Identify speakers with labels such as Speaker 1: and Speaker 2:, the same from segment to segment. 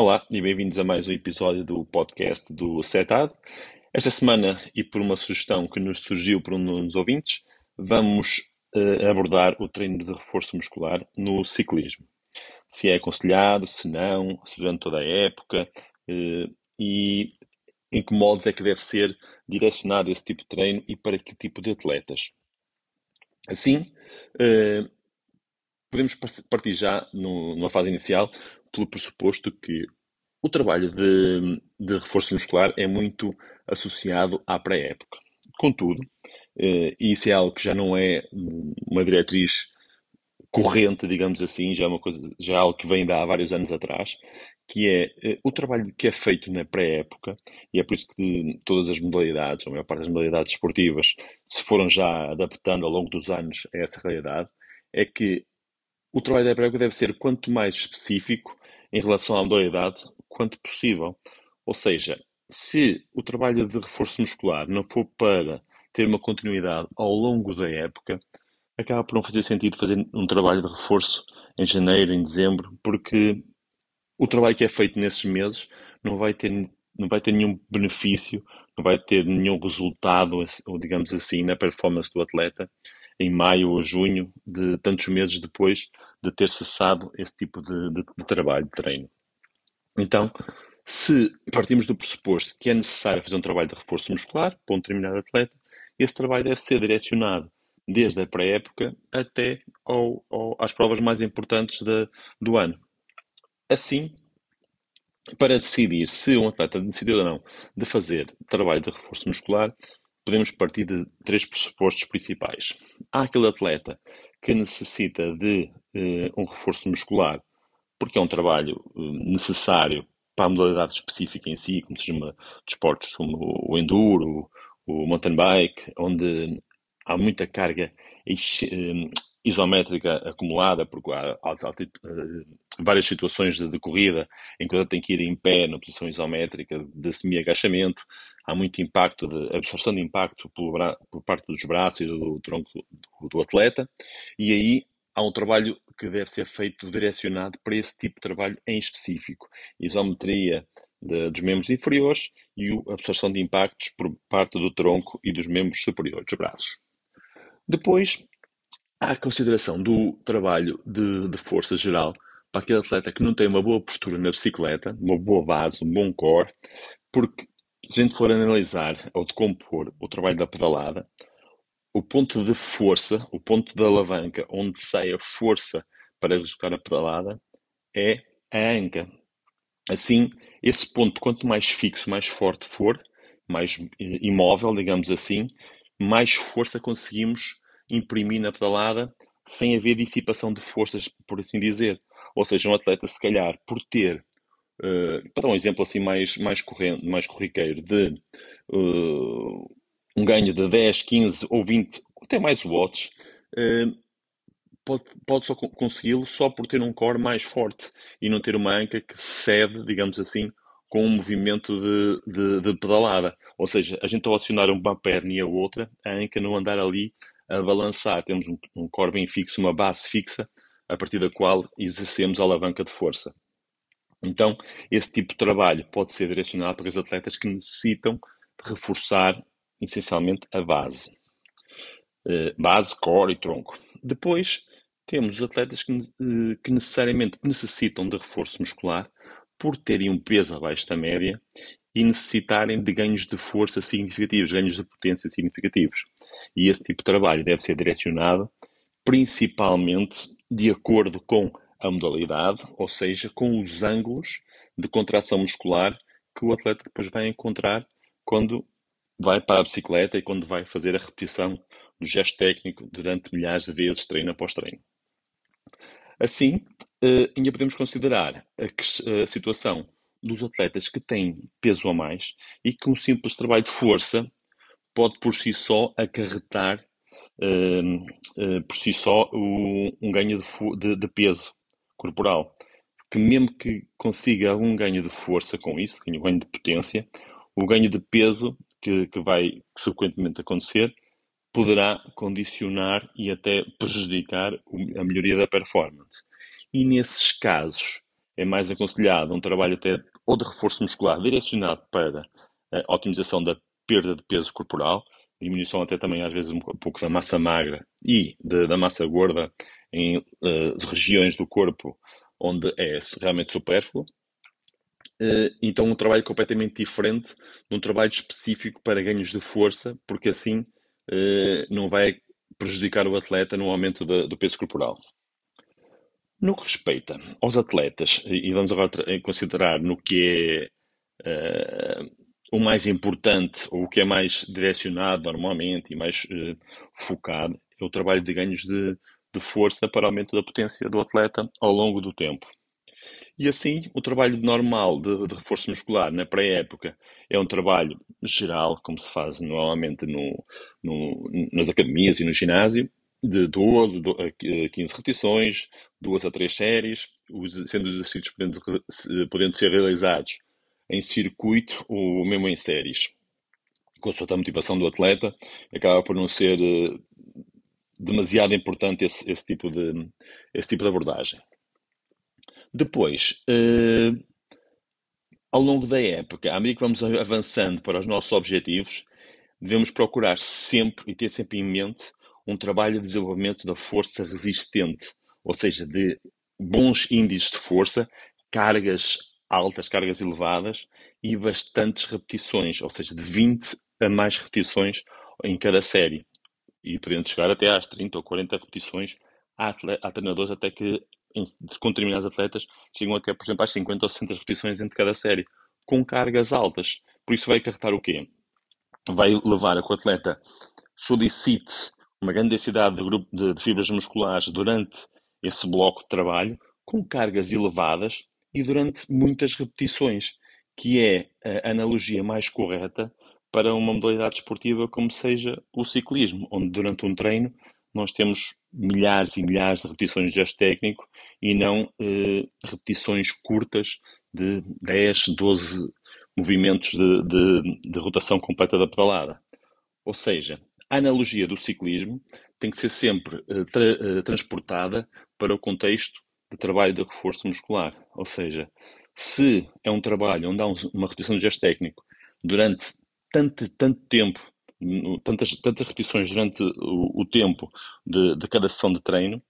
Speaker 1: Olá e bem-vindos a mais um episódio do podcast do Setad. Esta semana, e por uma sugestão que nos surgiu por um dos ouvintes, vamos uh, abordar o treino de reforço muscular no ciclismo. Se é aconselhado, se não, se durante toda a época uh, e em que modos é que deve ser direcionado esse tipo de treino e para que tipo de atletas. Assim, uh, podemos partir já no, numa fase inicial pelo pressuposto que o trabalho de, de reforço muscular é muito associado à pré-época. Contudo, eh, e isso é algo que já não é uma diretriz corrente, digamos assim, já é, uma coisa, já é algo que vem de há vários anos atrás, que é eh, o trabalho que é feito na pré-época, e é por isso que todas as modalidades, ou a maior parte das modalidades esportivas, se foram já adaptando ao longo dos anos a essa realidade, é que o trabalho da pré-época deve ser quanto mais específico em relação à modalidade quanto possível. Ou seja, se o trabalho de reforço muscular não for para ter uma continuidade ao longo da época, acaba por não fazer sentido fazer um trabalho de reforço em janeiro, em dezembro, porque o trabalho que é feito nesses meses não vai ter, não vai ter nenhum benefício, não vai ter nenhum resultado, ou digamos assim, na performance do atleta em maio ou junho, de tantos meses depois de ter cessado esse tipo de, de, de trabalho, de treino. Então, se partimos do pressuposto que é necessário fazer um trabalho de reforço muscular para um determinado atleta, esse trabalho deve ser direcionado desde a pré-época até ao, ao, às provas mais importantes de, do ano. Assim, para decidir se um atleta decidiu ou não de fazer trabalho de reforço muscular, podemos partir de três pressupostos principais. Há aquele atleta que necessita de uh, um reforço muscular porque é um trabalho uh, necessário para a modalidade específica em si, como se chama desportos como o enduro, o mountain bike, onde há muita carga eh, isométrica acumulada, porque há, há várias situações de, de, corrida em que ele tem que ir em pé na posição isométrica de semi-agachamento, há muito impacto, de absorção de impacto por, por parte dos braços e do tronco do, do, atleta, e aí há um trabalho que deve ser feito direcionado para esse tipo de trabalho em específico. Isometria de, dos membros inferiores e a absorção de impactos por parte do tronco e dos membros superiores dos braços. Depois, há a consideração do trabalho de, de força geral para aquele atleta que não tem uma boa postura na bicicleta, uma boa base, um bom core, porque se a gente for analisar ou decompor o trabalho da pedalada, o ponto de força, o ponto da alavanca onde sai a força para executar a pedalada é a anca. Assim, esse ponto, quanto mais fixo, mais forte for, mais eh, imóvel, digamos assim, mais força conseguimos imprimir na pedalada sem haver dissipação de forças, por assim dizer. Ou seja, um atleta, se calhar, por ter, uh, para dar um exemplo assim mais, mais, corrente, mais corriqueiro, de uh, um ganho de 10, 15 ou 20, até mais watts, uh, pode, pode só consegui-lo só por ter um core mais forte e não ter uma anca que cede, digamos assim, com um movimento de, de, de pedalada. Ou seja, a gente ao acionar uma perna e a outra, a anca não andar ali a balançar. Temos um, um core bem fixo, uma base fixa, a partir da qual exercemos a alavanca de força. Então, esse tipo de trabalho pode ser direcionado para os atletas que necessitam de reforçar essencialmente a base. Uh, base, core e tronco. Depois, temos os atletas que, uh, que necessariamente necessitam de reforço muscular por terem um peso abaixo da média e necessitarem de ganhos de força significativos, ganhos de potência significativos. E esse tipo de trabalho deve ser direcionado principalmente de acordo com a modalidade, ou seja, com os ângulos de contração muscular que o atleta depois vai encontrar quando vai para a bicicleta e quando vai fazer a repetição do gesto técnico durante milhares de vezes, treino após treino. Assim, eh, ainda podemos considerar a, a situação dos atletas que têm peso a mais e que um simples trabalho de força pode por si só acarretar uh, uh, por si só o, um ganho de, de, de, peso corporal. Que mesmo que consiga algum ganho de força com isso, um ganho de potência, o ganho de peso que, que vai subsequentemente acontecer poderá condicionar e até prejudicar a melhoria da performance. E nesses casos é mais aconselhado um trabalho até ou de reforço muscular direcionado para a otimização da perda de peso corporal, diminuição até também às vezes um pouco da massa magra e de, da massa gorda em uh, regiões do corpo onde é realmente supérfluo. Uh, então um trabalho completamente diferente de um trabalho específico para ganhos de força, porque assim uh, não vai prejudicar o atleta no aumento de, do peso corporal. No que respeita aos atletas, e vamos agora considerar no que é uh, o mais importante, ou o que é mais direcionado normalmente e mais uh, focado, é o trabalho de ganhos de, de força para aumento da potência do atleta ao longo do tempo. E assim, o trabalho normal de, de reforço muscular na pré-época é um trabalho geral, como se faz normalmente no, no, nas academias e no ginásio, de 12 a 15 repetições, duas a três séries, sendo os exercícios podendo, podendo ser realizados em circuito ou mesmo em séries. Com a motivação do atleta, acaba por não ser eh, demasiado importante esse, esse, tipo, de, esse tipo de abordagem. Depois, eh, ao longo da época, à medida que vamos avançando para os nossos objetivos, devemos procurar sempre e ter sempre em mente um trabalho de desenvolvimento da força resistente, ou seja, de bons índices de força, cargas altas, cargas elevadas e bastantes repetições, ou seja, de 20 a mais repetições em cada série. E podendo chegar até às 30 ou 40 repetições. Há, há treinadores até que, com determinados atletas, chegam até, por exemplo, às 50 ou 60 repetições entre cada série, com cargas altas. Por isso vai acarretar o quê? Vai levar a que o atleta solicite uma grande densidade de, grupo, de, de fibras musculares durante esse bloco de trabalho, com cargas elevadas e durante muitas repetições, que é a analogia mais correta para uma modalidade esportiva como seja o ciclismo, onde durante um treino nós temos milhares e milhares de repetições de gesto técnico e não eh, repetições curtas de 10, 12 movimentos de, de, de rotação completa da pedalada. Ou seja, a analogia do ciclismo tem que ser sempre uh, tra uh, transportada para o contexto de trabalho de reforço muscular. Ou seja, se é um trabalho onde há um, uma repetição de gesto técnico durante tanto, tanto tempo, tantas, tantas repetições durante o, o tempo de, de, cada sessão de treino,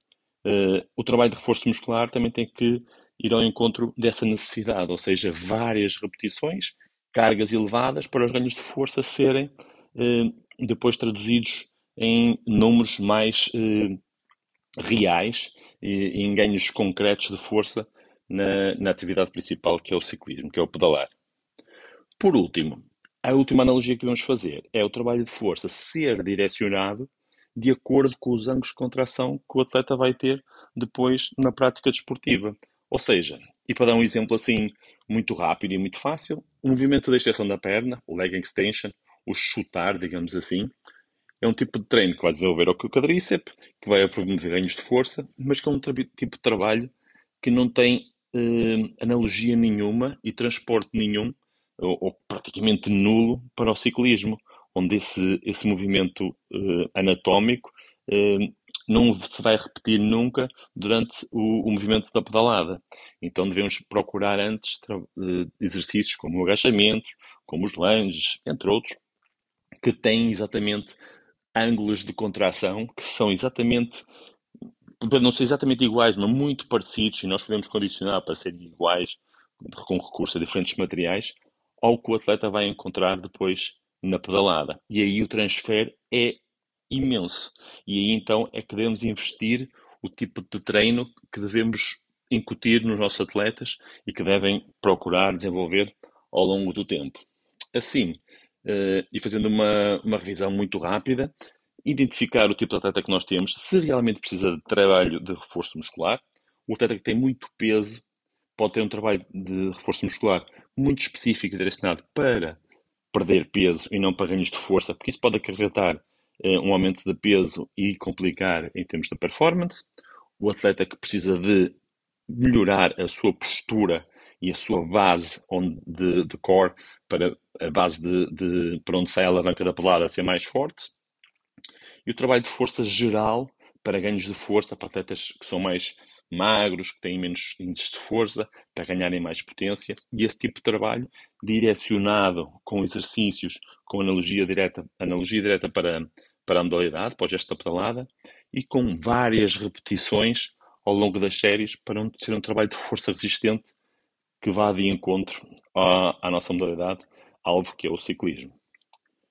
Speaker 1: uh, o trabalho de reforço muscular também tem que ir ao encontro dessa necessidade, ou seja, várias repetições, cargas elevadas para os ganhos de força serem depois traduzidos em números mais eh, reais e em ganhos concretos de força na, na atividade principal que é o ciclismo, que é o pedalar. Por último, a última analogia que devemos fazer é o trabalho de força ser direcionado de acordo com os ângulos de contração que o atleta vai ter depois na prática desportiva. Ou seja, e para dar um exemplo assim muito rápido e muito fácil, o movimento da extensão da perna, o leg extension, o chutar, digamos assim, é um tipo de treino que vai desenvolver o quadríceps, que vai promover ganhos de força, mas que é um tipo de trabalho que não tem eh, analogia nenhuma e transporte nenhum, ou, ou, praticamente nulo, para o ciclismo, onde esse, esse movimento eh, anatómico eh, não se vai repetir nunca durante o, o, movimento da pedalada. Então devemos procurar antes exercícios como o agachamento, como os lunges, entre outros, que têm exatamente ângulos de contração que são exatamente, não são exatamente iguais, mas muito parecidos, e nós podemos condicionar para serem iguais com recurso a diferentes materiais, ao que o atleta vai encontrar depois na pedalada. E aí o transfer é imenso. E aí então é que devemos investir o tipo de treino que devemos incutir nos nossos atletas e que devem procurar desenvolver ao longo do tempo. Assim, uh, e fazendo uma, uma revisão muito rápida, identificar o tipo de atleta que nós temos, se realmente precisa de trabalho de reforço muscular. O atleta que tem muito peso pode ter um trabalho de reforço muscular muito específico e direcionado para perder peso e não para ganhos de força, porque isso pode acarretar uh, um aumento de peso e complicar em termos de performance. O atleta que precisa de melhorar a sua postura e a sua base de, de core para a base de, de para onde sai a alavanca da pelada ser mais forte. E o trabalho de força geral para ganhos de força para atletas que são mais magros, que têm menos índices de força, para ganharem mais potência. E esse tipo de trabalho, direcionado com exercícios, com analogia direta, analogia direta para, para a modalidade, para o gesto da pedalada, e com várias repetições ao longo das séries para ser um trabalho de força resistente que vá de encontro à, à nossa modalidade, alvo que é o ciclismo.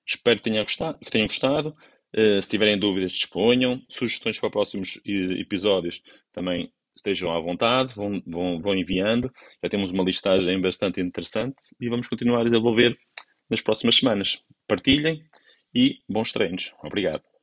Speaker 1: Espero que tenham gostado. Que tenham gostado. Uh, se tiverem dúvidas, disponham. Sugestões para próximos episódios também estejam à vontade, vão, vão, vão enviando. Já temos uma listagem bastante interessante e vamos continuar a desenvolver nas próximas semanas. Partilhem e bons treinos. Obrigado.